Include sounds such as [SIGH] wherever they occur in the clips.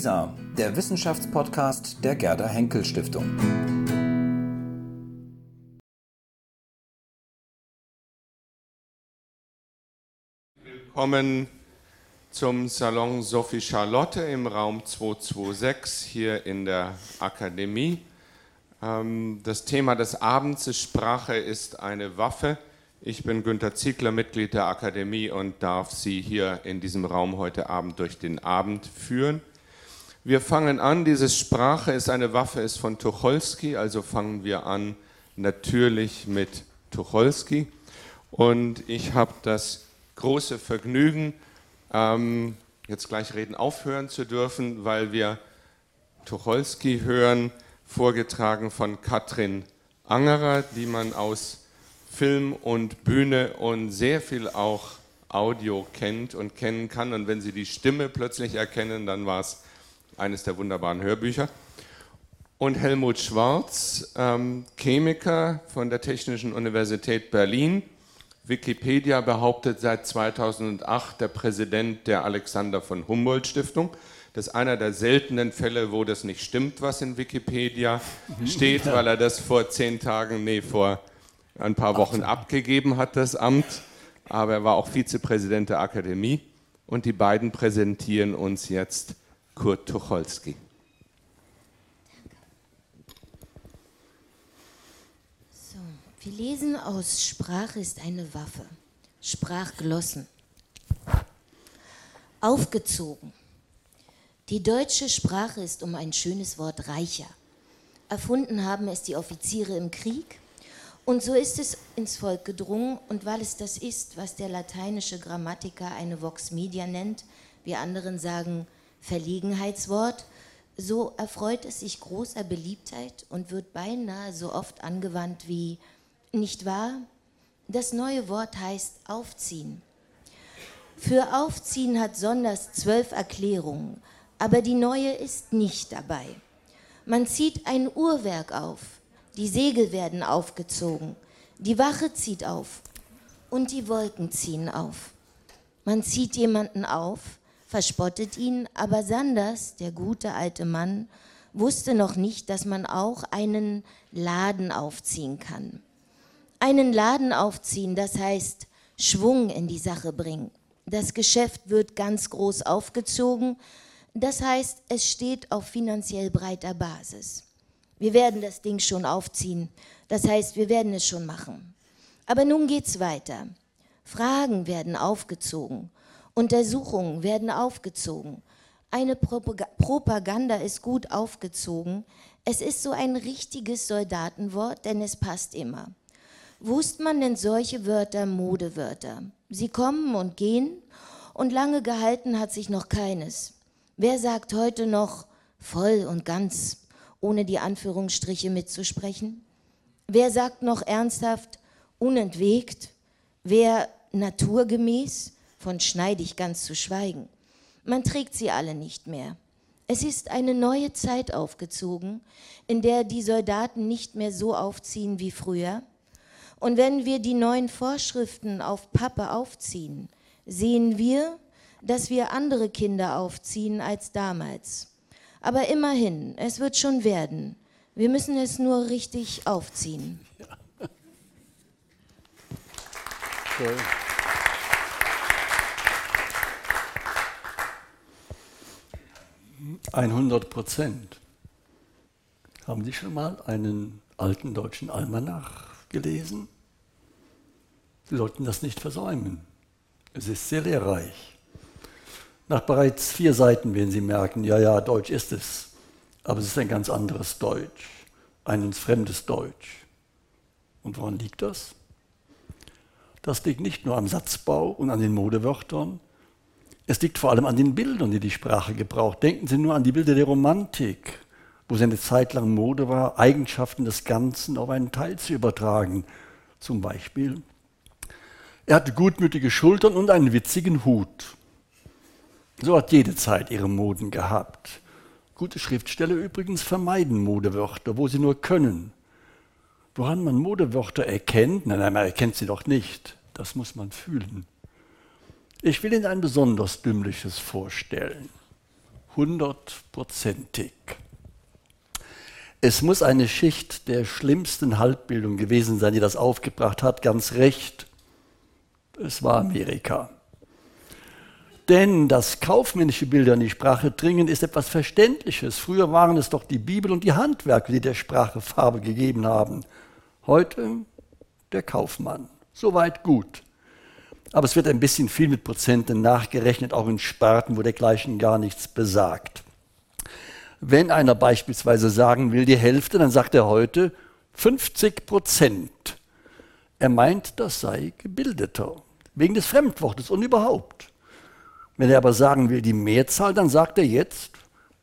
WISA, der Wissenschaftspodcast der Gerda Henkel Stiftung. Willkommen zum Salon Sophie Charlotte im Raum 226 hier in der Akademie. Ähm, das Thema des Abends ist Sprache ist eine Waffe. Ich bin Günter Ziegler, Mitglied der Akademie und darf Sie hier in diesem Raum heute Abend durch den Abend führen. Wir fangen an, diese Sprache ist eine Waffe, ist von Tucholsky, also fangen wir an natürlich mit Tucholsky. Und ich habe das große Vergnügen, ähm, jetzt gleich reden aufhören zu dürfen, weil wir Tucholsky hören, vorgetragen von Katrin Angerer, die man aus Film und Bühne und sehr viel auch Audio kennt und kennen kann. Und wenn Sie die Stimme plötzlich erkennen, dann war es eines der wunderbaren Hörbücher. Und Helmut Schwarz, ähm, Chemiker von der Technischen Universität Berlin. Wikipedia behauptet seit 2008 der Präsident der Alexander von Humboldt Stiftung. Das ist einer der seltenen Fälle, wo das nicht stimmt, was in Wikipedia [LAUGHS] steht, weil er das vor zehn Tagen, nee, vor ein paar Wochen abgegeben hat, das Amt, aber er war auch Vizepräsident der Akademie und die beiden präsentieren uns jetzt Kurt Tucholsky. So, wir lesen aus Sprache ist eine Waffe. Sprachglossen. Aufgezogen. Die deutsche Sprache ist um ein schönes Wort reicher. Erfunden haben es die Offiziere im Krieg und so ist es ins Volk gedrungen und weil es das ist, was der lateinische Grammatiker eine Vox Media nennt, wir anderen sagen Verlegenheitswort, so erfreut es sich großer Beliebtheit und wird beinahe so oft angewandt wie nicht wahr? Das neue Wort heißt aufziehen. Für aufziehen hat Sonders zwölf Erklärungen, aber die neue ist nicht dabei. Man zieht ein Uhrwerk auf, die Segel werden aufgezogen, die Wache zieht auf und die Wolken ziehen auf. Man zieht jemanden auf, verspottet ihn, aber Sanders, der gute alte Mann, wusste noch nicht, dass man auch einen Laden aufziehen kann. Einen Laden aufziehen, das heißt Schwung in die Sache bringen. Das Geschäft wird ganz groß aufgezogen, das heißt, es steht auf finanziell breiter Basis. Wir werden das Ding schon aufziehen. Das heißt, wir werden es schon machen. Aber nun geht's weiter. Fragen werden aufgezogen. Untersuchungen werden aufgezogen. Eine Propaganda ist gut aufgezogen. Es ist so ein richtiges Soldatenwort, denn es passt immer. Wusst man denn solche Wörter Modewörter? Sie kommen und gehen und lange gehalten hat sich noch keines. Wer sagt heute noch voll und ganz? ohne die Anführungsstriche mitzusprechen? Wer sagt noch ernsthaft, unentwegt? Wer naturgemäß? von schneidig ganz zu schweigen. Man trägt sie alle nicht mehr. Es ist eine neue Zeit aufgezogen, in der die Soldaten nicht mehr so aufziehen wie früher. Und wenn wir die neuen Vorschriften auf Pappe aufziehen, sehen wir, dass wir andere Kinder aufziehen als damals. Aber immerhin, es wird schon werden. Wir müssen es nur richtig aufziehen. Ja. Cool. 100 Prozent. Haben Sie schon mal einen alten deutschen Almanach gelesen? Sie sollten das nicht versäumen. Es ist sehr lehrreich. Nach bereits vier Seiten werden Sie merken, ja, ja, Deutsch ist es, aber es ist ein ganz anderes Deutsch, ein uns fremdes Deutsch. Und woran liegt das? Das liegt nicht nur am Satzbau und an den Modewörtern, es liegt vor allem an den Bildern, die die Sprache gebraucht. Denken Sie nur an die Bilder der Romantik, wo es eine Zeit lang Mode war, Eigenschaften des Ganzen auf einen Teil zu übertragen. Zum Beispiel, er hatte gutmütige Schultern und einen witzigen Hut. So hat jede Zeit ihre Moden gehabt. Gute Schriftsteller übrigens vermeiden Modewörter, wo sie nur können. Woran man Modewörter erkennt, nein, nein, man erkennt sie doch nicht. Das muss man fühlen. Ich will Ihnen ein besonders dümmliches vorstellen. hundertprozentig. Es muss eine Schicht der schlimmsten Halbbildung gewesen sein, die das aufgebracht hat, ganz recht. Es war Amerika. Denn das kaufmännische Bilder in die Sprache dringen ist etwas Verständliches. Früher waren es doch die Bibel und die Handwerker, die der Sprache Farbe gegeben haben. Heute der Kaufmann. Soweit gut. Aber es wird ein bisschen viel mit Prozenten nachgerechnet, auch in Sparten, wo dergleichen gar nichts besagt. Wenn einer beispielsweise sagen will, die Hälfte, dann sagt er heute 50 Prozent. Er meint, das sei gebildeter, wegen des Fremdwortes und überhaupt. Wenn er aber sagen will, die Mehrzahl, dann sagt er jetzt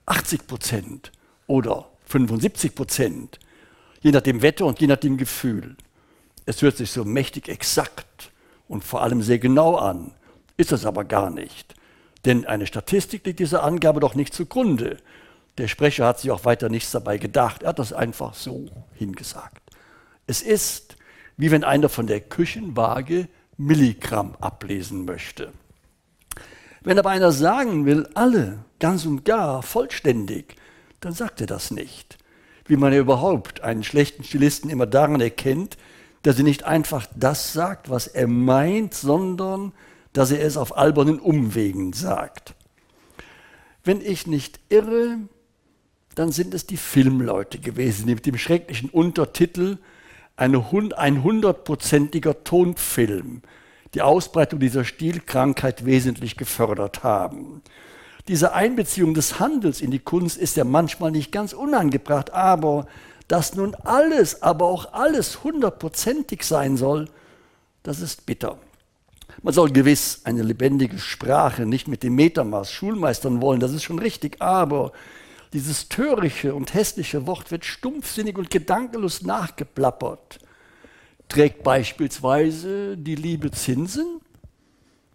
80 Prozent oder 75 Prozent, je nach dem Wetter und je nach dem Gefühl. Es hört sich so mächtig exakt und vor allem sehr genau an, ist es aber gar nicht. Denn eine Statistik liegt dieser Angabe doch nicht zugrunde. Der Sprecher hat sich auch weiter nichts dabei gedacht, er hat das einfach so hingesagt. Es ist, wie wenn einer von der Küchenwaage Milligramm ablesen möchte. Wenn aber einer sagen will, alle, ganz und gar, vollständig, dann sagt er das nicht. Wie man ja überhaupt einen schlechten Stilisten immer daran erkennt, dass er nicht einfach das sagt, was er meint, sondern dass er es auf albernen Umwegen sagt. Wenn ich nicht irre, dann sind es die Filmleute gewesen, die mit dem schrecklichen Untertitel ein hundertprozentiger Tonfilm die Ausbreitung dieser Stilkrankheit wesentlich gefördert haben. Diese Einbeziehung des Handels in die Kunst ist ja manchmal nicht ganz unangebracht, aber dass nun alles, aber auch alles hundertprozentig sein soll, das ist bitter. Man soll gewiss eine lebendige Sprache nicht mit dem Metermaß schulmeistern wollen, das ist schon richtig, aber dieses törichte und hässliche Wort wird stumpfsinnig und gedankenlos nachgeplappert. Trägt beispielsweise die Liebe Zinsen?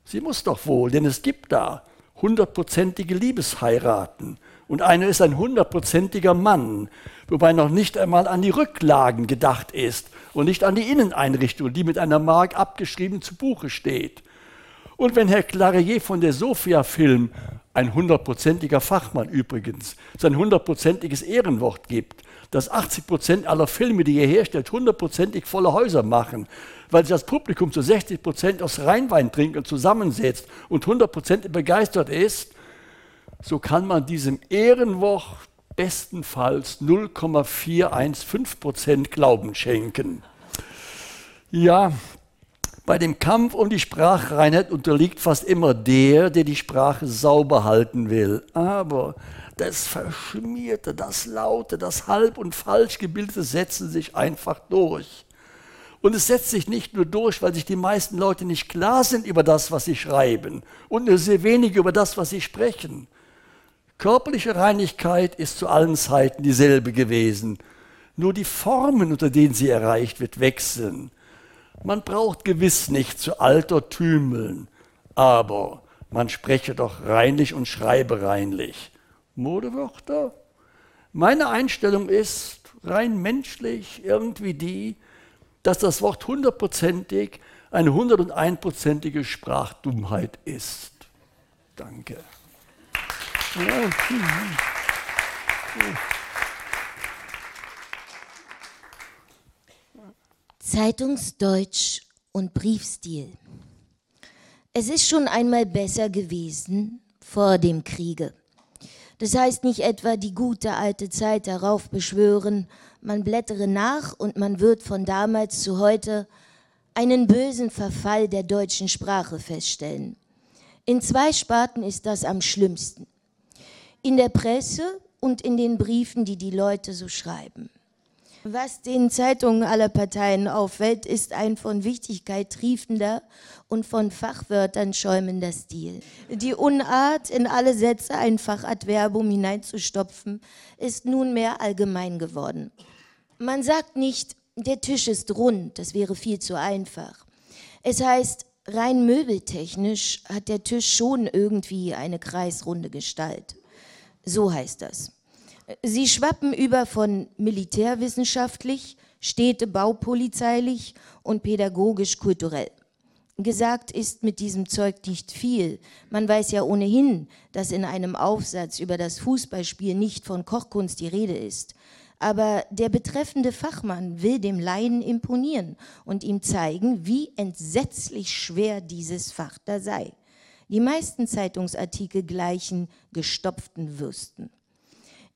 Sie muss doch wohl, denn es gibt da hundertprozentige Liebesheiraten. Und einer ist ein hundertprozentiger Mann, wobei noch nicht einmal an die Rücklagen gedacht ist und nicht an die Inneneinrichtung, die mit einer Mark abgeschrieben zu Buche steht. Und wenn Herr Clarier von der Sophia-Film, ein hundertprozentiger Fachmann übrigens, sein hundertprozentiges Ehrenwort gibt, dass 80 Prozent aller Filme, die er herstellt, hundertprozentig volle Häuser machen, weil sich das Publikum zu 60 Prozent aus Rheinwein trinkt und zusammensetzt und 100 Prozent begeistert ist, so kann man diesem Ehrenwort bestenfalls 0,415 Prozent Glauben schenken. Ja, bei dem Kampf um die Sprachreinheit unterliegt fast immer der, der die Sprache sauber halten will. Aber das Verschmierte, das Laute, das Halb- und Falschgebildete setzen sich einfach durch. Und es setzt sich nicht nur durch, weil sich die meisten Leute nicht klar sind über das, was sie schreiben und nur sehr wenig über das, was sie sprechen. Körperliche Reinigkeit ist zu allen Zeiten dieselbe gewesen. Nur die Formen, unter denen sie erreicht wird, wechseln. Man braucht gewiss nicht zu altertümeln, aber man spreche doch reinlich und schreibe reinlich. Modewörter. Meine Einstellung ist rein menschlich irgendwie die, dass das Wort hundertprozentig eine 101-prozentige Sprachdummheit ist. Danke. Zeitungsdeutsch und Briefstil. Es ist schon einmal besser gewesen vor dem Kriege. Das heißt nicht etwa die gute alte Zeit darauf beschwören, man blättere nach und man wird von damals zu heute einen bösen Verfall der deutschen Sprache feststellen. In zwei Sparten ist das am schlimmsten. In der Presse und in den Briefen, die die Leute so schreiben. Was den Zeitungen aller Parteien auffällt, ist ein von Wichtigkeit triefender und von Fachwörtern schäumender Stil. Die Unart, in alle Sätze ein Fachadverbum hineinzustopfen, ist nunmehr allgemein geworden. Man sagt nicht, der Tisch ist rund, das wäre viel zu einfach. Es heißt, rein möbeltechnisch hat der Tisch schon irgendwie eine kreisrunde Gestalt. So heißt das. Sie schwappen über von militärwissenschaftlich, städtebaupolizeilich und pädagogisch-kulturell. Gesagt ist mit diesem Zeug nicht viel. Man weiß ja ohnehin, dass in einem Aufsatz über das Fußballspiel nicht von Kochkunst die Rede ist. Aber der betreffende Fachmann will dem Laien imponieren und ihm zeigen, wie entsetzlich schwer dieses Fach da sei. Die meisten Zeitungsartikel gleichen gestopften Würsten.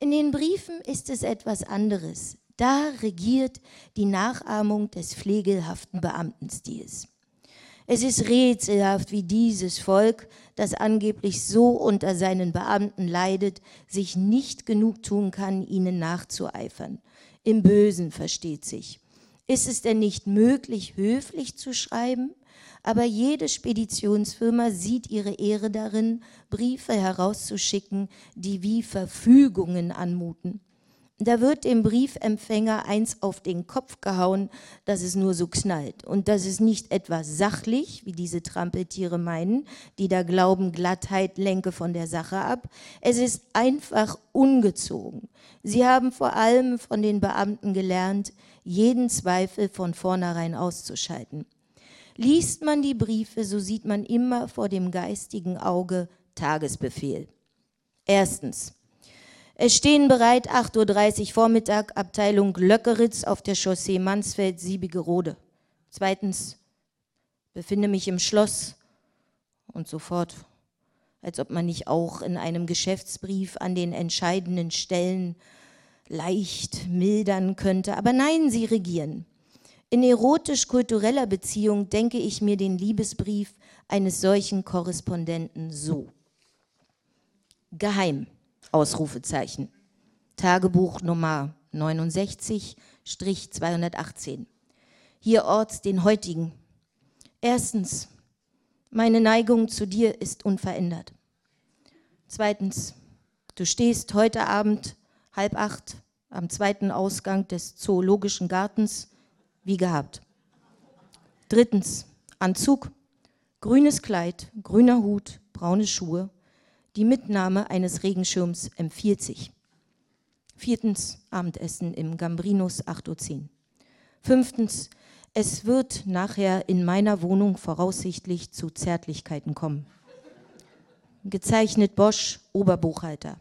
In den Briefen ist es etwas anderes. Da regiert die Nachahmung des pflegelhaften Beamtenstils. Es ist rätselhaft, wie dieses Volk, das angeblich so unter seinen Beamten leidet, sich nicht genug tun kann, ihnen nachzueifern. Im Bösen versteht sich. Ist es denn nicht möglich, höflich zu schreiben? Aber jede Speditionsfirma sieht ihre Ehre darin, Briefe herauszuschicken, die wie Verfügungen anmuten. Da wird dem Briefempfänger eins auf den Kopf gehauen, dass es nur so knallt. Und das ist nicht etwas sachlich, wie diese Trampeltiere meinen, die da glauben, Glattheit lenke von der Sache ab. Es ist einfach ungezogen. Sie haben vor allem von den Beamten gelernt, jeden Zweifel von vornherein auszuschalten. Liest man die Briefe, so sieht man immer vor dem geistigen Auge Tagesbefehl. Erstens, es stehen bereit 8.30 Uhr Vormittag Abteilung Löckeritz auf der Chaussee Mansfeld-Siebigerode. Zweitens befinde mich im Schloss und so fort. Als ob man nicht auch in einem Geschäftsbrief an den entscheidenden Stellen leicht mildern könnte. Aber nein, sie regieren. In erotisch-kultureller Beziehung denke ich mir den Liebesbrief eines solchen Korrespondenten so. Geheim. Ausrufezeichen. Tagebuch Nummer 69-218. Hier orts den heutigen. Erstens, meine Neigung zu dir ist unverändert. Zweitens, du stehst heute Abend halb acht am zweiten Ausgang des Zoologischen Gartens wie gehabt. Drittens, Anzug, grünes Kleid, grüner Hut, braune Schuhe, die Mitnahme eines Regenschirms empfiehlt sich. Viertens, Abendessen im Gambrinus 8.10 Uhr. Fünftens, es wird nachher in meiner Wohnung voraussichtlich zu Zärtlichkeiten kommen. Gezeichnet Bosch, Oberbuchhalter.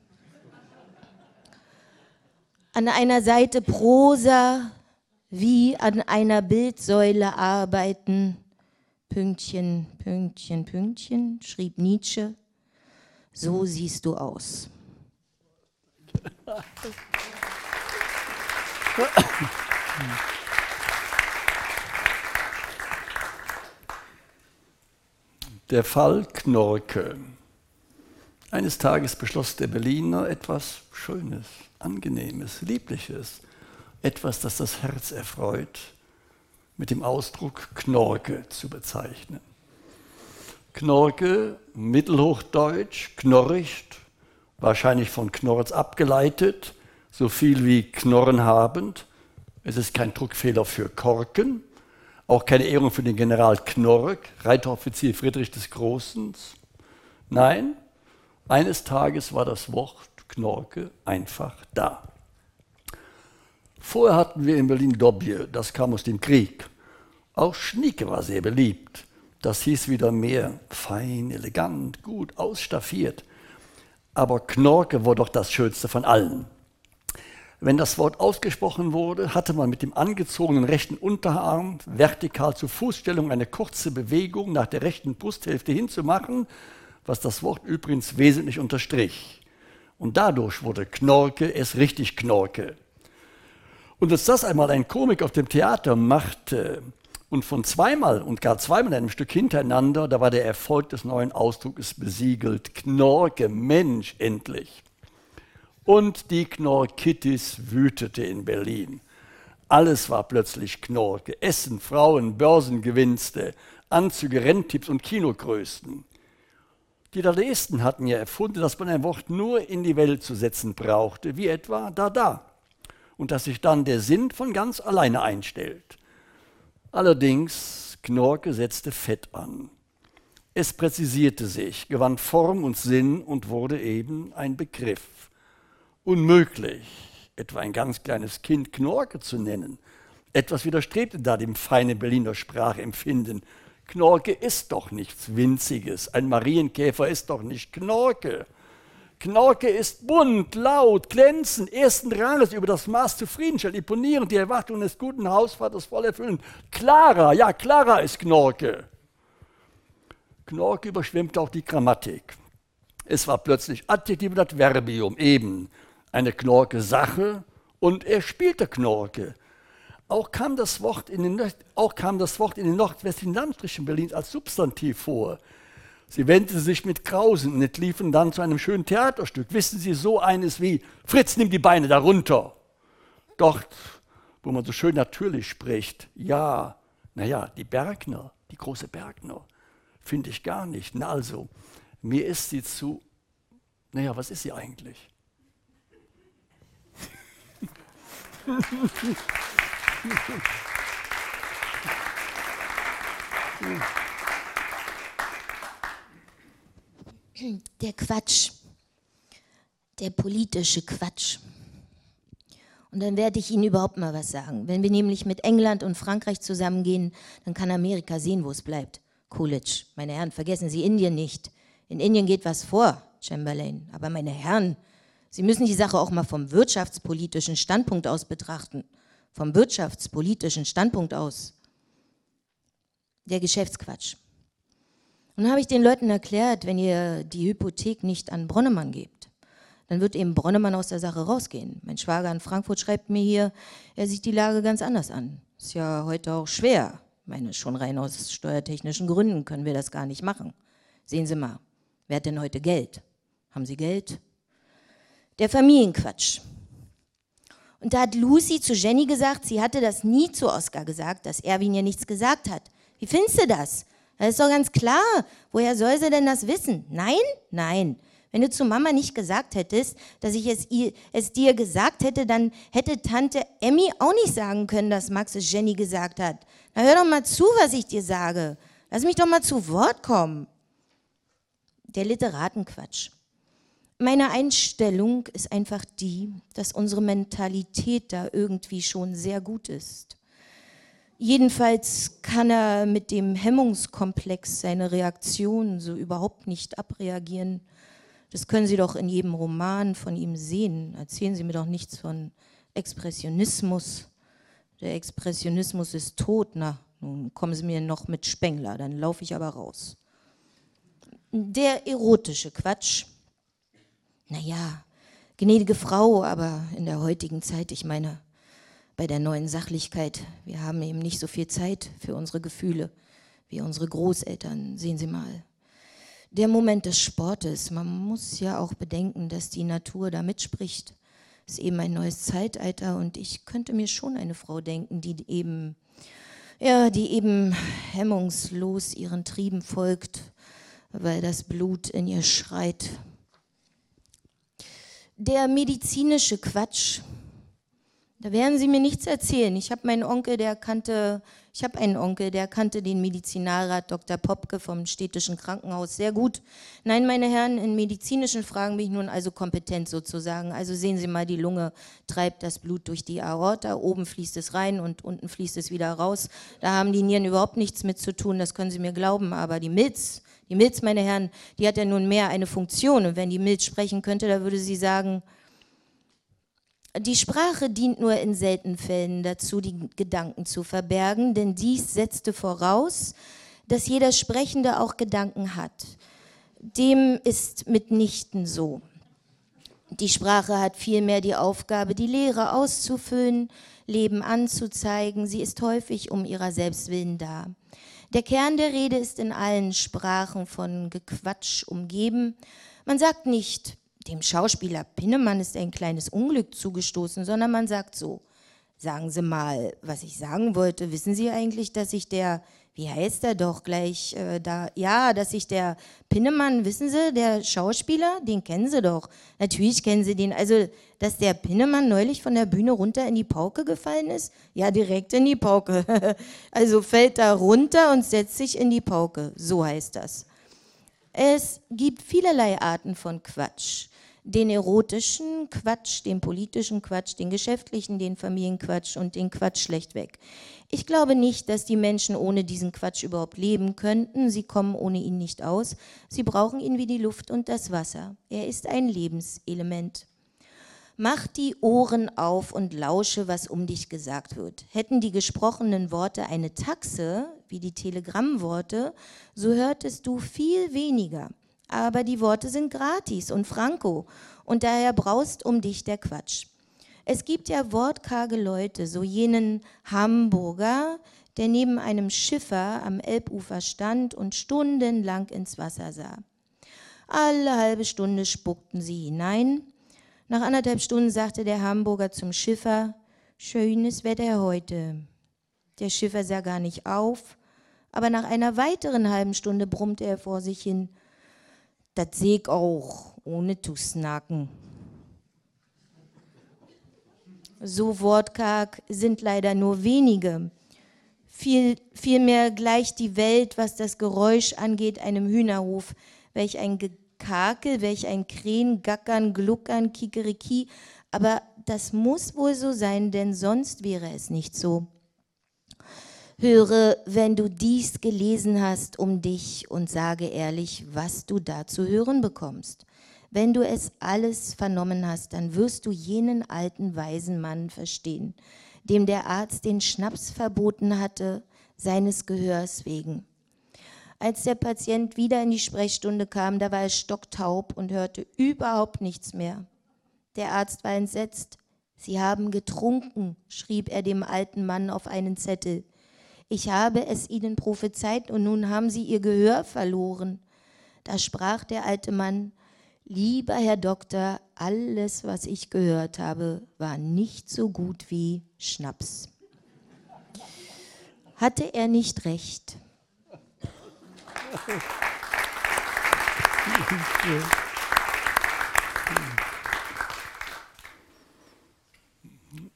An einer Seite Prosa wie an einer Bildsäule arbeiten. Pünktchen, Pünktchen, Pünktchen, schrieb Nietzsche so siehst du aus. Der Fall Knorke. Eines Tages beschloss der Berliner etwas Schönes, Angenehmes, Liebliches, etwas, das das Herz erfreut, mit dem Ausdruck Knorke zu bezeichnen. Knorke, Mittelhochdeutsch, knorricht, wahrscheinlich von Knorz abgeleitet, so viel wie Knorren habend. Es ist kein Druckfehler für Korken, auch keine Ehrung für den General Knork, Reiteroffizier Friedrich des Großen. Nein, eines Tages war das Wort Knorke einfach da. Vorher hatten wir in Berlin Dobje, das kam aus dem Krieg. Auch Schnieke war sehr beliebt. Das hieß wieder mehr fein, elegant, gut ausstaffiert. Aber Knorke war doch das Schönste von allen. Wenn das Wort ausgesprochen wurde, hatte man mit dem angezogenen rechten Unterarm vertikal zur Fußstellung eine kurze Bewegung nach der rechten Brusthälfte hinzumachen, was das Wort übrigens wesentlich unterstrich. Und dadurch wurde Knorke es richtig Knorke. Und als das einmal ein Komik auf dem Theater machte, und von zweimal und gar zweimal in einem Stück hintereinander, da war der Erfolg des neuen Ausdrucks besiegelt. Knorke, Mensch, endlich. Und die Knorkittis wütete in Berlin. Alles war plötzlich Knorke. Essen, Frauen, Börsengewinnste, Anzüge, Renntipps und Kinogrößen. Die Dadaisten hatten ja erfunden, dass man ein Wort nur in die Welt zu setzen brauchte, wie etwa da da. Und dass sich dann der Sinn von ganz alleine einstellt. Allerdings, Knorke setzte Fett an. Es präzisierte sich, gewann Form und Sinn und wurde eben ein Begriff. Unmöglich, etwa ein ganz kleines Kind Knorke zu nennen. Etwas widerstrebte da dem feinen Berliner Sprachempfinden. Knorke ist doch nichts Winziges. Ein Marienkäfer ist doch nicht Knorke. Knorke ist bunt, laut, glänzend, ersten Ranges, über das Maß zufriedenstellend, imponierend, die Erwartungen des guten Hausvaters voll erfüllend. Clara, ja, Clara ist Knorke. Knorke überschwemmt auch die Grammatik. Es war plötzlich Adjektiv und Adverbium, eben eine Knorke-Sache und er spielte Knorke. Auch kam das Wort in den, auch kam das Wort in den nordwestlichen Landstrichen Berlins als Substantiv vor. Sie wendete sich mit Krausen und entliefen dann zu einem schönen Theaterstück. Wissen Sie, so eines wie Fritz, nimm die Beine darunter. Dort, wo man so schön natürlich spricht, ja, naja, die Bergner, die große Bergner, finde ich gar nicht. Na also, mir ist sie zu, naja, was ist sie eigentlich? [LAUGHS] Der Quatsch, der politische Quatsch. Und dann werde ich Ihnen überhaupt mal was sagen. Wenn wir nämlich mit England und Frankreich zusammengehen, dann kann Amerika sehen, wo es bleibt. Coolidge, meine Herren, vergessen Sie Indien nicht. In Indien geht was vor, Chamberlain. Aber meine Herren, Sie müssen die Sache auch mal vom wirtschaftspolitischen Standpunkt aus betrachten. Vom wirtschaftspolitischen Standpunkt aus. Der Geschäftsquatsch. Und dann habe ich den Leuten erklärt, wenn ihr die Hypothek nicht an Bronnemann gebt, dann wird eben Bronnemann aus der Sache rausgehen. Mein Schwager in Frankfurt schreibt mir hier, er sieht die Lage ganz anders an. Ist ja heute auch schwer. Ich meine, schon rein aus steuertechnischen Gründen können wir das gar nicht machen. Sehen Sie mal, wer hat denn heute Geld? Haben Sie Geld? Der Familienquatsch. Und da hat Lucy zu Jenny gesagt, sie hatte das nie zu Oskar gesagt, dass Erwin ihr nichts gesagt hat. Wie findest du das? Das ist doch ganz klar. Woher soll sie denn das wissen? Nein? Nein. Wenn du zu Mama nicht gesagt hättest, dass ich es, es dir gesagt hätte, dann hätte Tante Emmy auch nicht sagen können, dass Max es Jenny gesagt hat. Na hör doch mal zu, was ich dir sage. Lass mich doch mal zu Wort kommen. Der Literatenquatsch. Meine Einstellung ist einfach die, dass unsere Mentalität da irgendwie schon sehr gut ist. Jedenfalls kann er mit dem Hemmungskomplex seine Reaktion so überhaupt nicht abreagieren. Das können Sie doch in jedem Roman von ihm sehen. Erzählen Sie mir doch nichts von Expressionismus. Der Expressionismus ist tot. Na, nun kommen Sie mir noch mit Spengler, dann laufe ich aber raus. Der erotische Quatsch naja, gnädige Frau, aber in der heutigen Zeit, ich meine, bei der neuen Sachlichkeit, wir haben eben nicht so viel Zeit für unsere Gefühle wie unsere Großeltern. Sehen Sie mal. Der Moment des Sportes, man muss ja auch bedenken, dass die Natur da mitspricht. Es ist eben ein neues Zeitalter und ich könnte mir schon eine Frau denken, die eben, ja, die eben hemmungslos ihren Trieben folgt, weil das Blut in ihr schreit der medizinische Quatsch. Da werden Sie mir nichts erzählen. Ich habe meinen Onkel, der kannte, ich habe einen Onkel, der kannte den Medizinalrat Dr. Popke vom städtischen Krankenhaus sehr gut. Nein, meine Herren, in medizinischen Fragen bin ich nun also kompetent sozusagen. Also sehen Sie mal, die Lunge treibt das Blut durch die Aorta, oben fließt es rein und unten fließt es wieder raus. Da haben die Nieren überhaupt nichts mit zu tun, das können Sie mir glauben, aber die Milz, die Milz, meine Herren, die hat ja nun mehr eine Funktion. Und wenn die Milz sprechen könnte, da würde sie sagen, die Sprache dient nur in seltenen Fällen dazu, die Gedanken zu verbergen, denn dies setzte voraus, dass jeder Sprechende auch Gedanken hat. Dem ist mitnichten so. Die Sprache hat vielmehr die Aufgabe, die Lehre auszufüllen, Leben anzuzeigen. Sie ist häufig um ihrer selbst willen da. Der Kern der Rede ist in allen Sprachen von Gequatsch umgeben. Man sagt nicht, dem Schauspieler Pinnemann ist ein kleines Unglück zugestoßen, sondern man sagt so, sagen Sie mal, was ich sagen wollte, wissen Sie eigentlich, dass ich der wie heißt er doch gleich äh, da? Ja, dass sich der Pinnemann, wissen Sie, der Schauspieler, den kennen Sie doch. Natürlich kennen Sie den. Also, dass der Pinnemann neulich von der Bühne runter in die Pauke gefallen ist? Ja, direkt in die Pauke. [LAUGHS] also fällt da runter und setzt sich in die Pauke. So heißt das. Es gibt vielerlei Arten von Quatsch. Den erotischen Quatsch, den politischen Quatsch, den geschäftlichen, den Familienquatsch und den Quatsch schlechtweg. Ich glaube nicht, dass die Menschen ohne diesen Quatsch überhaupt leben könnten. Sie kommen ohne ihn nicht aus. Sie brauchen ihn wie die Luft und das Wasser. Er ist ein Lebenselement. Mach die Ohren auf und lausche, was um dich gesagt wird. Hätten die gesprochenen Worte eine Taxe, wie die Telegrammworte, so hörtest du viel weniger. Aber die Worte sind gratis und franco und daher braust um dich der Quatsch. Es gibt ja wortkarge Leute, so jenen Hamburger, der neben einem Schiffer am Elbufer stand und stundenlang ins Wasser sah. Alle halbe Stunde spuckten sie hinein. Nach anderthalb Stunden sagte der Hamburger zum Schiffer, schönes Wetter heute. Der Schiffer sah gar nicht auf, aber nach einer weiteren halben Stunde brummte er vor sich hin, das sehe ich auch, ohne zu snacken. So wortkarg sind leider nur wenige. Viel, vielmehr gleicht die Welt, was das Geräusch angeht, einem Hühnerhof, welch ein Gekakel, welch ein Krähen, Gackern, Gluckern, Kikeriki. Aber das muss wohl so sein, denn sonst wäre es nicht so. Höre, wenn du dies gelesen hast, um dich und sage ehrlich, was du da zu hören bekommst. Wenn du es alles vernommen hast, dann wirst du jenen alten weisen Mann verstehen, dem der Arzt den Schnaps verboten hatte, seines Gehörs wegen. Als der Patient wieder in die Sprechstunde kam, da war er stocktaub und hörte überhaupt nichts mehr. Der Arzt war entsetzt. Sie haben getrunken, schrieb er dem alten Mann auf einen Zettel. Ich habe es ihnen prophezeit und nun haben sie ihr Gehör verloren. Da sprach der alte Mann, Lieber Herr Doktor, alles, was ich gehört habe, war nicht so gut wie Schnaps. Hatte er nicht recht?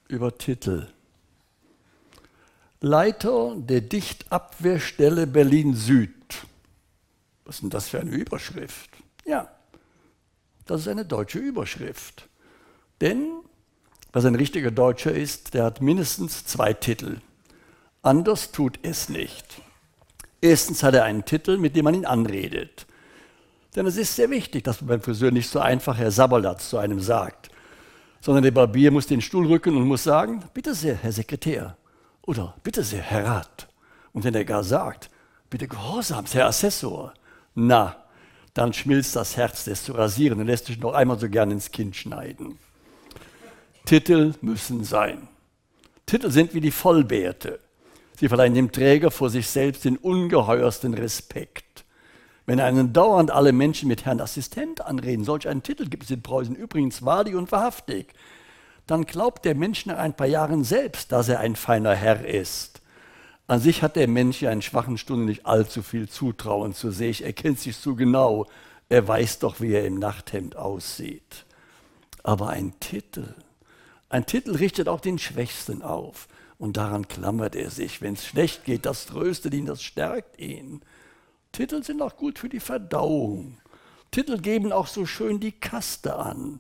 Über Titel. Leiter der Dichtabwehrstelle Berlin Süd. Was ist denn das für eine Überschrift? Ja, das ist eine deutsche Überschrift. Denn, was ein richtiger Deutscher ist, der hat mindestens zwei Titel. Anders tut es nicht. Erstens hat er einen Titel, mit dem man ihn anredet. Denn es ist sehr wichtig, dass man beim Friseur nicht so einfach Herr Sabberlatz zu einem sagt, sondern der Barbier muss den Stuhl rücken und muss sagen, bitte sehr, Herr Sekretär oder bitte sehr, Herr Rat. Und wenn er gar sagt, bitte gehorsamst, Herr Assessor, na, dann schmilzt das Herz des zu rasieren und lässt sich noch einmal so gern ins Kinn schneiden. Titel müssen sein. Titel sind wie die Vollbärte. Sie verleihen dem Träger vor sich selbst den ungeheuersten Respekt. Wenn einen dauernd alle Menschen mit Herrn Assistent anreden, solch einen Titel gibt es in Preußen übrigens wahrlich und wahrhaftig, dann glaubt der Mensch nach ein paar Jahren selbst, dass er ein feiner Herr ist. An sich hat der Mensch ja in schwachen Stunden nicht allzu viel Zutrauen zu sich. Er kennt sich so genau. Er weiß doch, wie er im Nachthemd aussieht. Aber ein Titel, ein Titel richtet auch den Schwächsten auf. Und daran klammert er sich. Wenn es schlecht geht, das tröstet ihn, das stärkt ihn. Titel sind auch gut für die Verdauung. Titel geben auch so schön die Kaste an.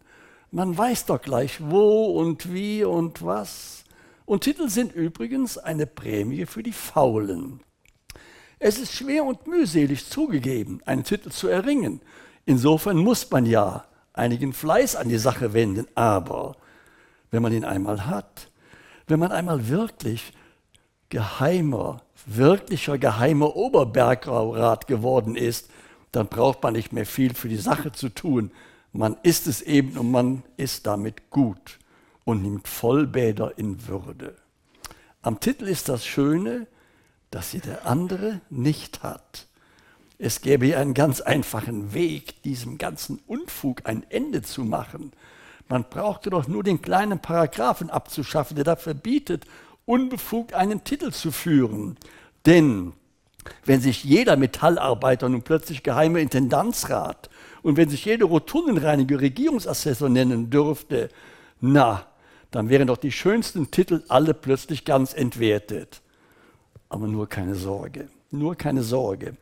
Man weiß doch gleich wo und wie und was. Und Titel sind übrigens eine Prämie für die Faulen. Es ist schwer und mühselig zugegeben, einen Titel zu erringen. Insofern muss man ja einigen Fleiß an die Sache wenden. Aber wenn man ihn einmal hat, wenn man einmal wirklich geheimer, wirklicher geheimer Oberbergraurat geworden ist, dann braucht man nicht mehr viel für die Sache zu tun. Man ist es eben und man ist damit gut und nimmt Vollbäder in Würde. Am Titel ist das Schöne, dass sie der andere nicht hat. Es gäbe hier einen ganz einfachen Weg, diesem ganzen Unfug ein Ende zu machen. Man brauchte doch nur den kleinen Paragraphen abzuschaffen, der da verbietet, unbefugt einen Titel zu führen. Denn wenn sich jeder Metallarbeiter nun plötzlich geheimer Intendanzrat und wenn sich jeder Rotundenreiniger Regierungsassessor nennen dürfte, na, dann wären doch die schönsten Titel alle plötzlich ganz entwertet. Aber nur keine Sorge, nur keine Sorge.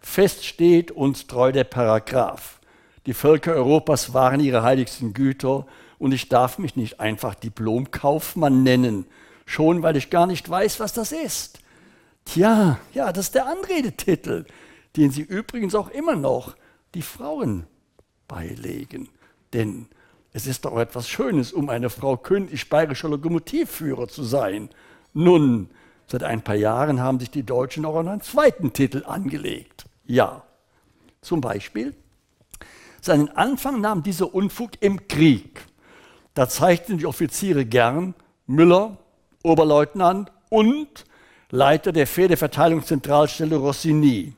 Fest steht uns treu der Paragraph. Die Völker Europas waren ihre heiligsten Güter und ich darf mich nicht einfach Diplomkaufmann nennen, schon weil ich gar nicht weiß, was das ist. Tja, ja, das ist der Anredetitel, den sie übrigens auch immer noch die Frauen beilegen. Denn es ist doch etwas Schönes, um eine Frau königlich bayerischer Lokomotivführer zu sein. Nun, seit ein paar Jahren haben sich die Deutschen auch einen zweiten Titel angelegt. Ja, zum Beispiel, seinen Anfang nahm dieser Unfug im Krieg. Da zeigten die Offiziere gern Müller, Oberleutnant und Leiter der Federverteilungszentralstelle Rossini.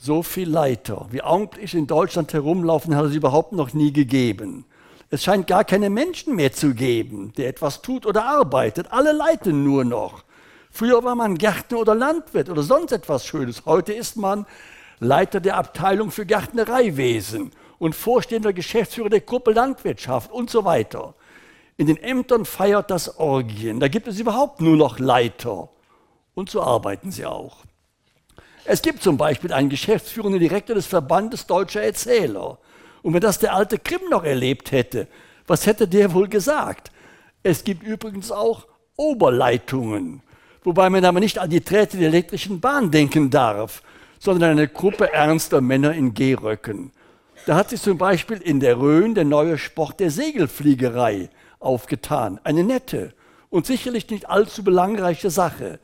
So viel Leiter, wie augenblicklich in Deutschland herumlaufen, hat es überhaupt noch nie gegeben. Es scheint gar keine Menschen mehr zu geben, der etwas tut oder arbeitet. Alle leiten nur noch. Früher war man Gärtner oder Landwirt oder sonst etwas Schönes. Heute ist man Leiter der Abteilung für Gärtnereiwesen und vorstehender Geschäftsführer der Gruppe Landwirtschaft und so weiter. In den Ämtern feiert das Orgien. Da gibt es überhaupt nur noch Leiter. Und so arbeiten sie auch. Es gibt zum Beispiel einen geschäftsführenden Direktor des Verbandes Deutscher Erzähler. Und wenn das der alte Grimm noch erlebt hätte, was hätte der wohl gesagt? Es gibt übrigens auch Oberleitungen, wobei man aber nicht an die Träte der elektrischen Bahn denken darf, sondern eine Gruppe ernster Männer in Gehröcken. Da hat sich zum Beispiel in der Rhön der neue Sport der Segelfliegerei aufgetan. Eine nette und sicherlich nicht allzu belangreiche Sache.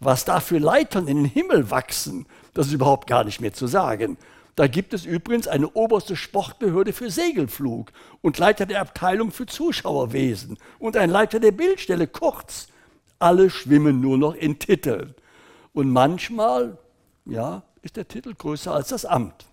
Was da für Leitern in den Himmel wachsen, das ist überhaupt gar nicht mehr zu sagen. Da gibt es übrigens eine oberste Sportbehörde für Segelflug und Leiter der Abteilung für Zuschauerwesen und ein Leiter der Bildstelle, kurz. Alle schwimmen nur noch in Titeln. Und manchmal, ja, ist der Titel größer als das Amt.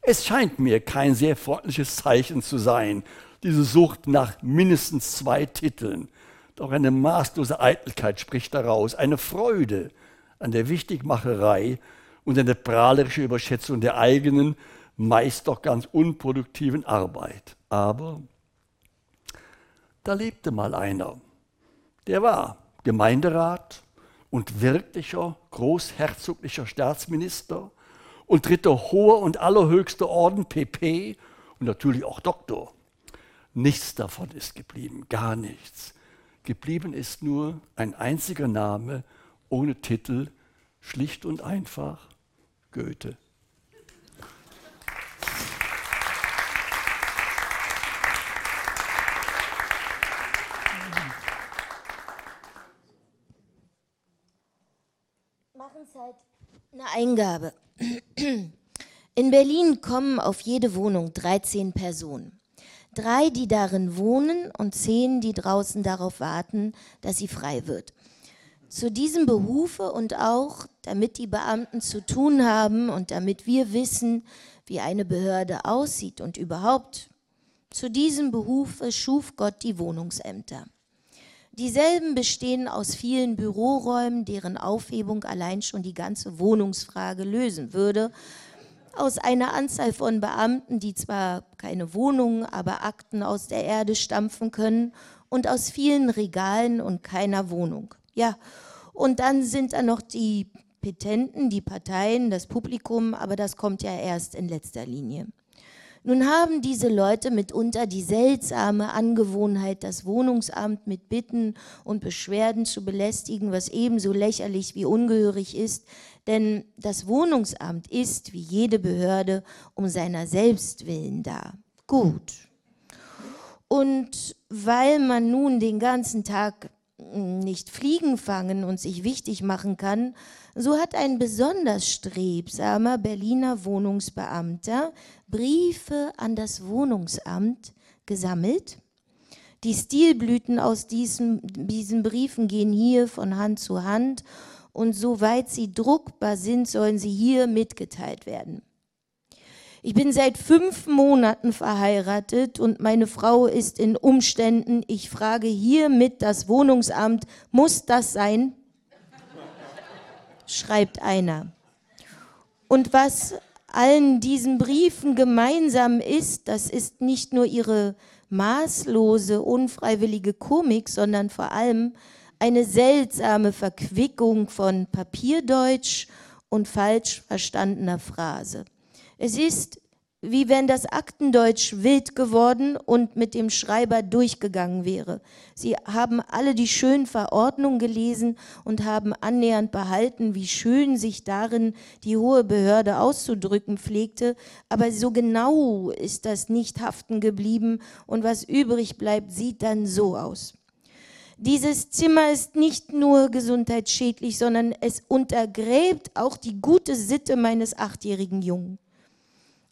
Es scheint mir kein sehr freundliches Zeichen zu sein, diese Sucht nach mindestens zwei Titeln. Doch eine maßlose Eitelkeit spricht daraus, eine Freude an der Wichtigmacherei und eine prahlerische Überschätzung der eigenen, meist doch ganz unproduktiven Arbeit. Aber da lebte mal einer, der war Gemeinderat und wirklicher großherzoglicher Staatsminister und dritter hoher und allerhöchster Orden PP und natürlich auch Doktor. Nichts davon ist geblieben, gar nichts. Geblieben ist nur ein einziger Name ohne Titel, schlicht und einfach Goethe. Machen Zeit eine Eingabe. In Berlin kommen auf jede Wohnung 13 Personen. Drei, die darin wohnen und zehn, die draußen darauf warten, dass sie frei wird. Zu diesem Behufe und auch, damit die Beamten zu tun haben und damit wir wissen, wie eine Behörde aussieht und überhaupt, zu diesem Behufe schuf Gott die Wohnungsämter. Dieselben bestehen aus vielen Büroräumen, deren Aufhebung allein schon die ganze Wohnungsfrage lösen würde aus einer Anzahl von Beamten, die zwar keine Wohnungen, aber Akten aus der Erde stampfen können und aus vielen Regalen und keiner Wohnung. Ja, und dann sind da noch die Petenten, die Parteien, das Publikum, aber das kommt ja erst in letzter Linie. Nun haben diese Leute mitunter die seltsame Angewohnheit, das Wohnungsamt mit Bitten und Beschwerden zu belästigen, was ebenso lächerlich wie ungehörig ist, denn das Wohnungsamt ist, wie jede Behörde, um seiner selbst willen da. Gut. Und weil man nun den ganzen Tag nicht Fliegen fangen und sich wichtig machen kann, so hat ein besonders strebsamer Berliner Wohnungsbeamter Briefe an das Wohnungsamt gesammelt. Die Stilblüten aus diesen, diesen Briefen gehen hier von Hand zu Hand und soweit sie druckbar sind, sollen sie hier mitgeteilt werden. Ich bin seit fünf Monaten verheiratet und meine Frau ist in Umständen. Ich frage hiermit das Wohnungsamt, muss das sein? Schreibt einer. Und was allen diesen Briefen gemeinsam ist, das ist nicht nur ihre maßlose, unfreiwillige Komik, sondern vor allem eine seltsame Verquickung von Papierdeutsch und falsch verstandener Phrase. Es ist wie wenn das Aktendeutsch wild geworden und mit dem Schreiber durchgegangen wäre. Sie haben alle die schönen Verordnungen gelesen und haben annähernd behalten, wie schön sich darin die hohe Behörde auszudrücken pflegte, aber so genau ist das nicht haften geblieben und was übrig bleibt, sieht dann so aus. Dieses Zimmer ist nicht nur gesundheitsschädlich, sondern es untergräbt auch die gute Sitte meines achtjährigen Jungen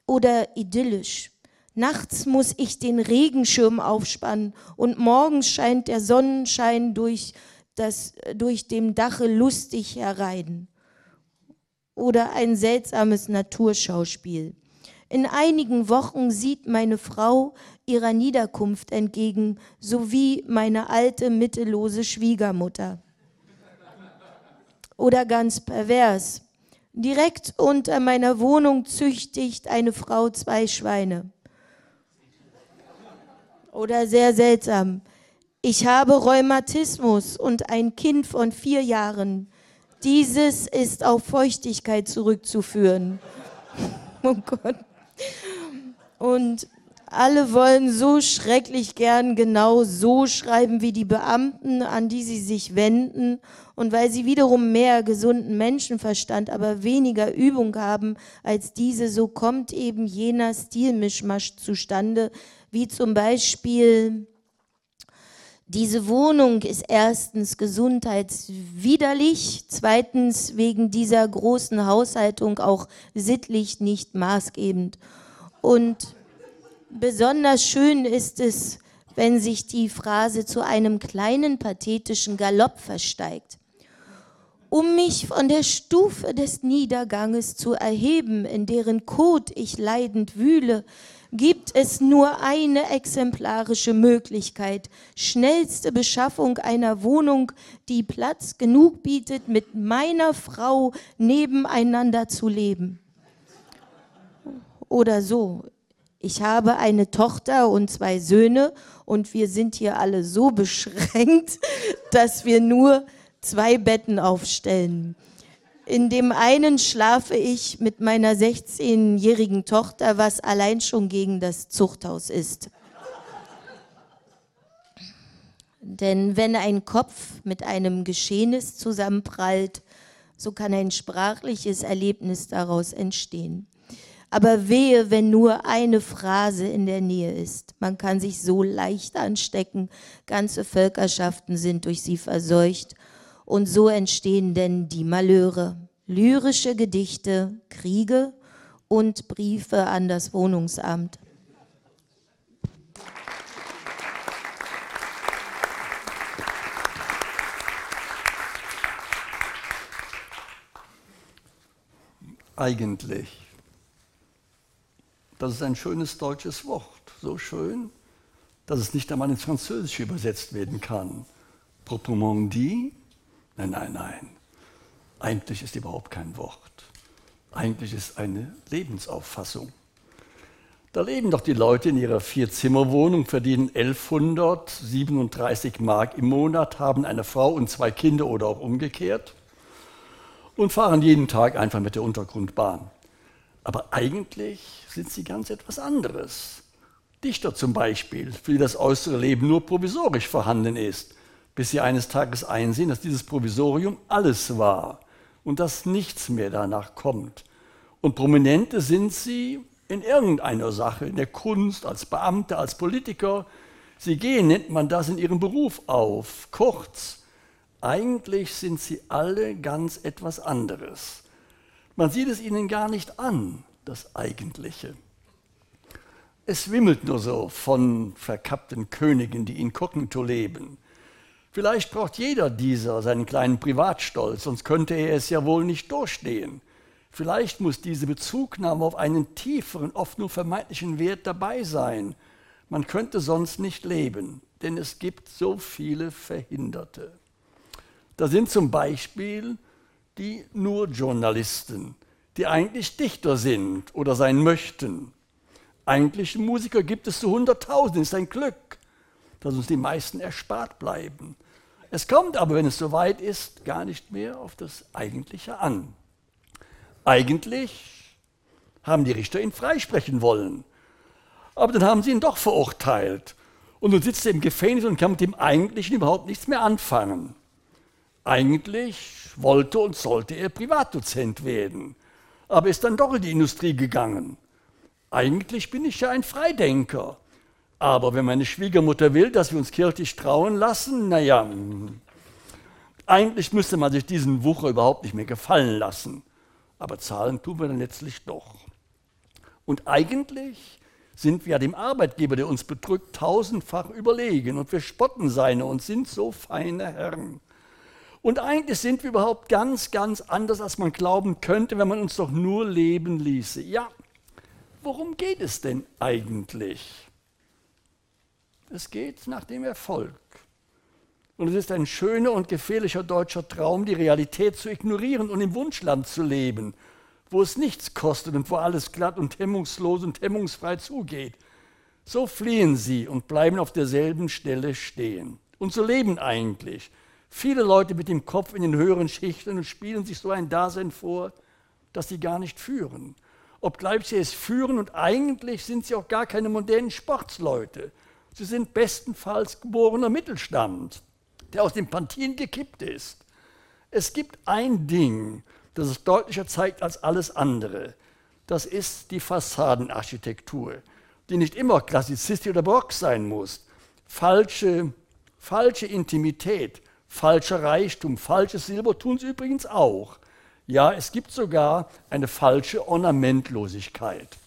oder idyllisch. Nachts muss ich den Regenschirm aufspannen und morgens scheint der Sonnenschein durch, das, durch dem Dache lustig herein. Oder ein seltsames Naturschauspiel. In einigen Wochen sieht meine Frau ihrer Niederkunft entgegen, sowie meine alte, mittellose Schwiegermutter. Oder ganz pervers. Direkt unter meiner Wohnung züchtigt eine Frau zwei Schweine. Oder sehr seltsam. Ich habe Rheumatismus und ein Kind von vier Jahren. Dieses ist auf Feuchtigkeit zurückzuführen. [LAUGHS] Oh Gott. Und alle wollen so schrecklich gern genau so schreiben wie die Beamten, an die sie sich wenden. Und weil sie wiederum mehr gesunden Menschenverstand, aber weniger Übung haben als diese, so kommt eben jener Stilmischmasch zustande, wie zum Beispiel diese Wohnung ist erstens gesundheitswiderlich, zweitens wegen dieser großen Haushaltung auch sittlich nicht maßgebend. Und Besonders schön ist es, wenn sich die Phrase zu einem kleinen pathetischen Galopp versteigt. Um mich von der Stufe des Niederganges zu erheben, in deren Kot ich leidend wühle, gibt es nur eine exemplarische Möglichkeit, schnellste Beschaffung einer Wohnung, die Platz genug bietet, mit meiner Frau nebeneinander zu leben. Oder so, ich habe eine Tochter und zwei Söhne und wir sind hier alle so [LAUGHS] beschränkt, dass wir nur zwei Betten aufstellen. In dem einen schlafe ich mit meiner 16-jährigen Tochter, was allein schon gegen das Zuchthaus ist. Denn wenn ein Kopf mit einem Geschehnis zusammenprallt, so kann ein sprachliches Erlebnis daraus entstehen. Aber wehe, wenn nur eine Phrase in der Nähe ist. Man kann sich so leicht anstecken. Ganze Völkerschaften sind durch sie verseucht. Und so entstehen denn die Malheure. Lyrische Gedichte, Kriege und Briefe an das Wohnungsamt. Eigentlich das ist ein schönes deutsches Wort, so schön, dass es nicht einmal ins Französische übersetzt werden kann. Proprement dit? Nein, nein, nein. Eigentlich ist überhaupt kein Wort. Eigentlich ist eine Lebensauffassung. Da leben doch die Leute in ihrer Vierzimmerwohnung, verdienen 1137 Mark im Monat, haben eine Frau und zwei Kinder oder auch umgekehrt und fahren jeden Tag einfach mit der Untergrundbahn. Aber eigentlich sind sie ganz etwas anderes. Dichter zum Beispiel, für die das äußere Leben nur provisorisch vorhanden ist, bis sie eines Tages einsehen, dass dieses Provisorium alles war und dass nichts mehr danach kommt. Und Prominente sind sie in irgendeiner Sache, in der Kunst, als Beamte, als Politiker. Sie gehen, nennt man das, in ihrem Beruf auf. Kurz, eigentlich sind sie alle ganz etwas anderes. Man sieht es ihnen gar nicht an, das Eigentliche. Es wimmelt nur so von verkappten Königen, die inkognito leben. Vielleicht braucht jeder dieser seinen kleinen Privatstolz, sonst könnte er es ja wohl nicht durchstehen. Vielleicht muss diese Bezugnahme auf einen tieferen, oft nur vermeintlichen Wert dabei sein. Man könnte sonst nicht leben, denn es gibt so viele Verhinderte. Da sind zum Beispiel die nur Journalisten, die eigentlich Dichter sind oder sein möchten. Eigentlich Musiker gibt es zu Hunderttausenden, ist ein Glück, dass uns die meisten erspart bleiben. Es kommt aber, wenn es soweit ist, gar nicht mehr auf das Eigentliche an. Eigentlich haben die Richter ihn freisprechen wollen. Aber dann haben sie ihn doch verurteilt. Und nun sitzt er im Gefängnis und kann mit dem Eigentlichen überhaupt nichts mehr anfangen. Eigentlich wollte und sollte er Privatdozent werden, aber ist dann doch in die Industrie gegangen. Eigentlich bin ich ja ein Freidenker. Aber wenn meine Schwiegermutter will, dass wir uns kirchlich trauen lassen, naja, eigentlich müsste man sich diesen Wucher überhaupt nicht mehr gefallen lassen. Aber zahlen tun wir dann letztlich doch. Und eigentlich sind wir dem Arbeitgeber, der uns bedrückt, tausendfach überlegen und wir spotten seine und sind so feine Herren. Und eigentlich sind wir überhaupt ganz, ganz anders, als man glauben könnte, wenn man uns doch nur leben ließe. Ja, worum geht es denn eigentlich? Es geht nach dem Erfolg. Und es ist ein schöner und gefährlicher deutscher Traum, die Realität zu ignorieren und im Wunschland zu leben, wo es nichts kostet und wo alles glatt und hemmungslos und hemmungsfrei zugeht. So fliehen sie und bleiben auf derselben Stelle stehen. Und so leben eigentlich viele Leute mit dem Kopf in den höheren Schichten und spielen sich so ein Dasein vor, das sie gar nicht führen. Obgleich sie es führen und eigentlich sind sie auch gar keine modernen Sportsleute. Sie sind bestenfalls geborener Mittelstand, der aus dem Pantin gekippt ist. Es gibt ein Ding, das es deutlicher zeigt als alles andere. Das ist die Fassadenarchitektur, die nicht immer klassizistisch oder barock sein muss. Falsche, falsche Intimität, falscher Reichtum, falsches Silber tun sie übrigens auch. Ja, es gibt sogar eine falsche Ornamentlosigkeit.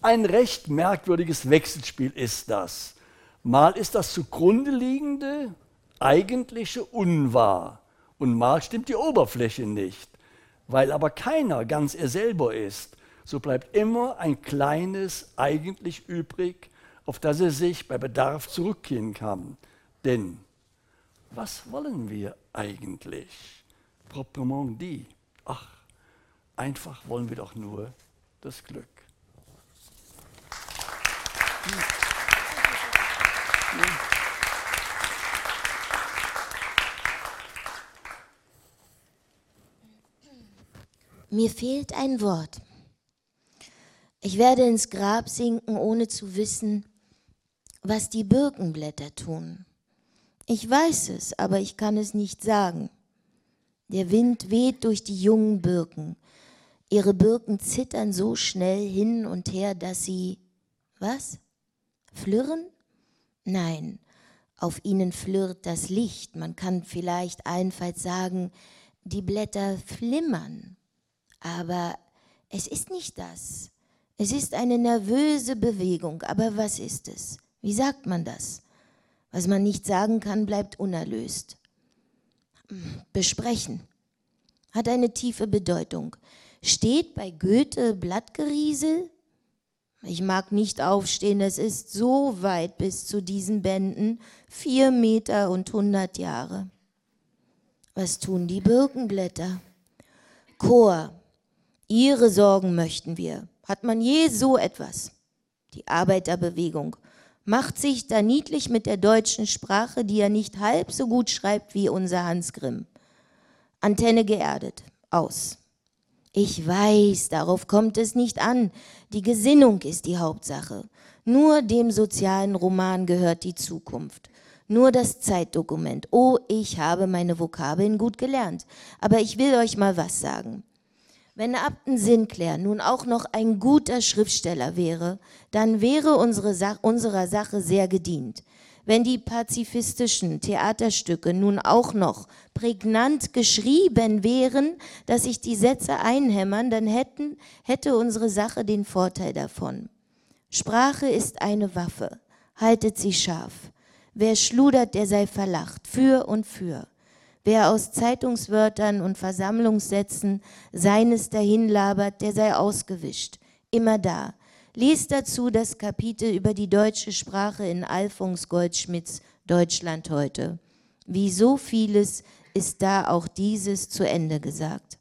Ein recht merkwürdiges Wechselspiel ist das. Mal ist das zugrunde liegende, eigentliche unwahr und mal stimmt die Oberfläche nicht. Weil aber keiner ganz er selber ist, so bleibt immer ein kleines eigentlich übrig, auf das er sich bei Bedarf zurückgehen kann. Denn was wollen wir eigentlich? Proprement dit. Ach, einfach wollen wir doch nur das Glück. Mir fehlt ein Wort. Ich werde ins Grab sinken, ohne zu wissen, was die Birkenblätter tun. Ich weiß es, aber ich kann es nicht sagen. Der Wind weht durch die jungen Birken. Ihre Birken zittern so schnell hin und her, dass sie was? Flirren? Nein, auf ihnen flirrt das Licht. Man kann vielleicht allenfalls sagen, die Blätter flimmern. Aber es ist nicht das. Es ist eine nervöse Bewegung. Aber was ist es? Wie sagt man das? Was man nicht sagen kann, bleibt unerlöst. Besprechen hat eine tiefe Bedeutung. Steht bei Goethe Blattgeriesel? Ich mag nicht aufstehen, es ist so weit bis zu diesen Bänden, vier Meter und hundert Jahre. Was tun die Birkenblätter? Chor, ihre Sorgen möchten wir. Hat man je so etwas? Die Arbeiterbewegung macht sich da niedlich mit der deutschen Sprache, die er nicht halb so gut schreibt wie unser Hans Grimm. Antenne geerdet, aus. Ich weiß, darauf kommt es nicht an. Die Gesinnung ist die Hauptsache. Nur dem sozialen Roman gehört die Zukunft. Nur das Zeitdokument. Oh, ich habe meine Vokabeln gut gelernt. Aber ich will euch mal was sagen. Wenn Abten Sinclair nun auch noch ein guter Schriftsteller wäre, dann wäre unsere Sa unserer Sache sehr gedient wenn die pazifistischen Theaterstücke nun auch noch prägnant geschrieben wären, dass sich die Sätze einhämmern, dann hätten, hätte unsere Sache den Vorteil davon. Sprache ist eine Waffe, haltet sie scharf. Wer schludert, der sei verlacht, für und für. Wer aus Zeitungswörtern und Versammlungssätzen seines dahinlabert, der sei ausgewischt. Immer da, Lies dazu das Kapitel über die deutsche Sprache in Alfons Goldschmidts Deutschland heute. Wie so vieles ist da auch dieses zu Ende gesagt.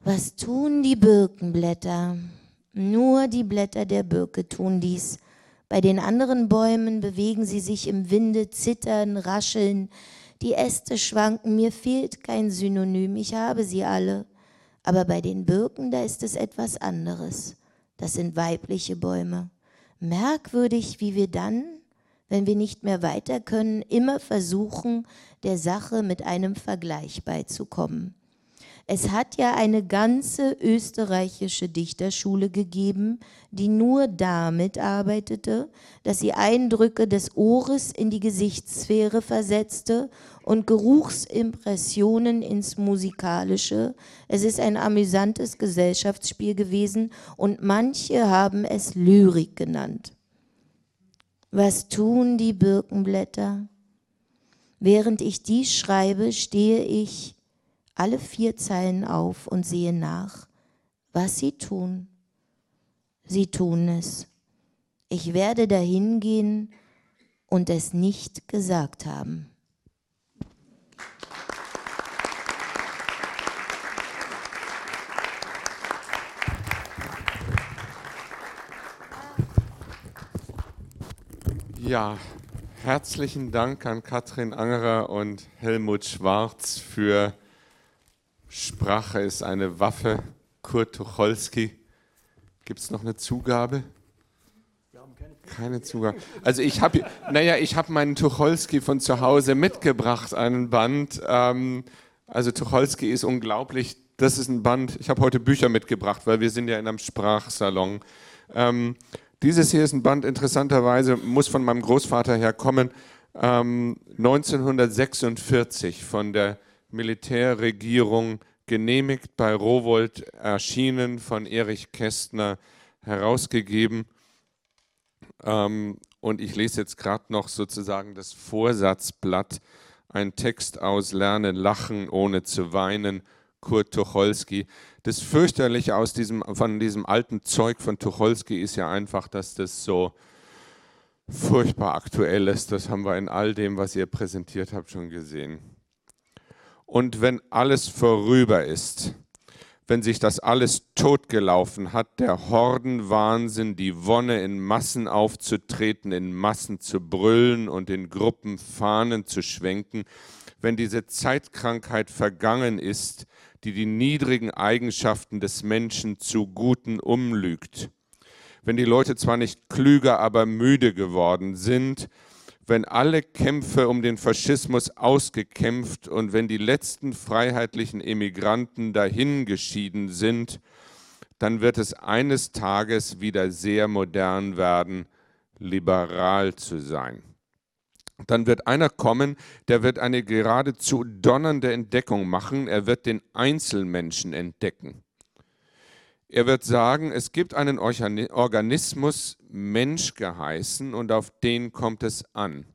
Was tun die Birkenblätter? Nur die Blätter der Birke tun dies. Bei den anderen Bäumen bewegen sie sich im Winde, zittern, rascheln. Die Äste schwanken, mir fehlt kein Synonym, ich habe sie alle Aber bei den Birken, da ist es etwas anderes. Das sind weibliche Bäume. Merkwürdig, wie wir dann, wenn wir nicht mehr weiter können, immer versuchen, der Sache mit einem Vergleich beizukommen. Es hat ja eine ganze österreichische Dichterschule gegeben, die nur damit arbeitete, dass sie Eindrücke des Ohres in die Gesichtssphäre versetzte und Geruchsimpressionen ins Musikalische. Es ist ein amüsantes Gesellschaftsspiel gewesen und manche haben es Lyrik genannt. Was tun die Birkenblätter? Während ich dies schreibe, stehe ich alle vier Zeilen auf und sehe nach, was sie tun. Sie tun es. Ich werde dahin gehen und es nicht gesagt haben. Ja, herzlichen Dank an Katrin Angerer und Helmut Schwarz für Sprache ist eine Waffe. Kurt Tucholsky. Gibt es noch eine Zugabe? Keine Zugabe. Also ich habe, naja, ich habe meinen Tucholsky von zu Hause mitgebracht, einen Band. Ähm, also Tucholsky ist unglaublich. Das ist ein Band. Ich habe heute Bücher mitgebracht, weil wir sind ja in einem Sprachsalon. Ähm, dieses hier ist ein Band, interessanterweise, muss von meinem Großvater herkommen. Ähm, 1946 von der Militärregierung genehmigt, bei Rowold erschienen, von Erich Kästner herausgegeben. Ähm, und ich lese jetzt gerade noch sozusagen das Vorsatzblatt, ein Text aus Lernen lachen ohne zu weinen, Kurt Tucholsky. Das Fürchterliche aus diesem, von diesem alten Zeug von Tucholsky ist ja einfach, dass das so furchtbar aktuell ist. Das haben wir in all dem, was ihr präsentiert habt, schon gesehen. Und wenn alles vorüber ist, wenn sich das alles totgelaufen hat, der Hordenwahnsinn, die Wonne in Massen aufzutreten, in Massen zu brüllen und in Gruppen Fahnen zu schwenken, wenn diese Zeitkrankheit vergangen ist, die die niedrigen Eigenschaften des Menschen zu Guten umlügt, wenn die Leute zwar nicht klüger, aber müde geworden sind, wenn alle Kämpfe um den Faschismus ausgekämpft und wenn die letzten freiheitlichen Emigranten dahingeschieden sind, dann wird es eines Tages wieder sehr modern werden, liberal zu sein. Dann wird einer kommen, der wird eine geradezu donnernde Entdeckung machen, er wird den Einzelmenschen entdecken. Er wird sagen, es gibt einen Organismus, Mensch geheißen, und auf den kommt es an.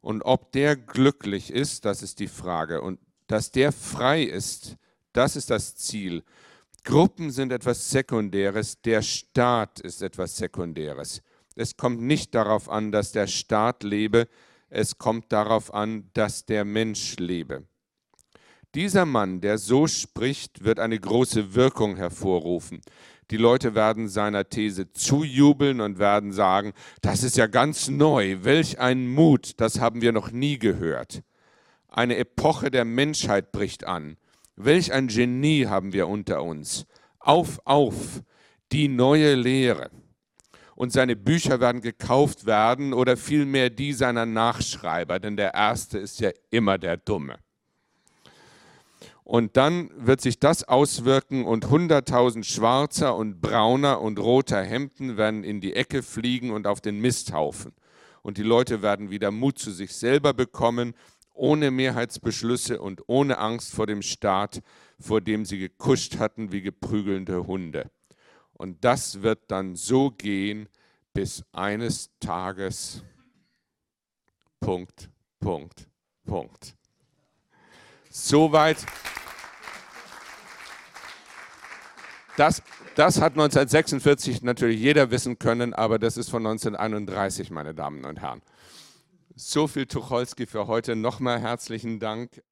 Und ob der glücklich ist, das ist die Frage. Und dass der frei ist, das ist das Ziel. Gruppen sind etwas Sekundäres, der Staat ist etwas Sekundäres. Es kommt nicht darauf an, dass der Staat lebe, es kommt darauf an, dass der Mensch lebe. Dieser Mann, der so spricht, wird eine große Wirkung hervorrufen. Die Leute werden seiner These zujubeln und werden sagen, das ist ja ganz neu, welch ein Mut, das haben wir noch nie gehört. Eine Epoche der Menschheit bricht an. Welch ein Genie haben wir unter uns. Auf, auf, die neue Lehre. Und seine Bücher werden gekauft werden oder vielmehr die seiner Nachschreiber, denn der Erste ist ja immer der Dumme. Und dann wird sich das auswirken und hunderttausend schwarzer und brauner und roter Hemden werden in die Ecke fliegen und auf den Misthaufen. Und die Leute werden wieder Mut zu sich selber bekommen, ohne Mehrheitsbeschlüsse und ohne Angst vor dem Staat, vor dem sie gekuscht hatten wie geprügelnde Hunde. Und das wird dann so gehen, bis eines Tages Punkt, Punkt, Punkt. Soweit. Das, das hat 1946 natürlich jeder wissen können, aber das ist von 1931, meine Damen und Herren. So viel Tucholsky für heute. Nochmal herzlichen Dank.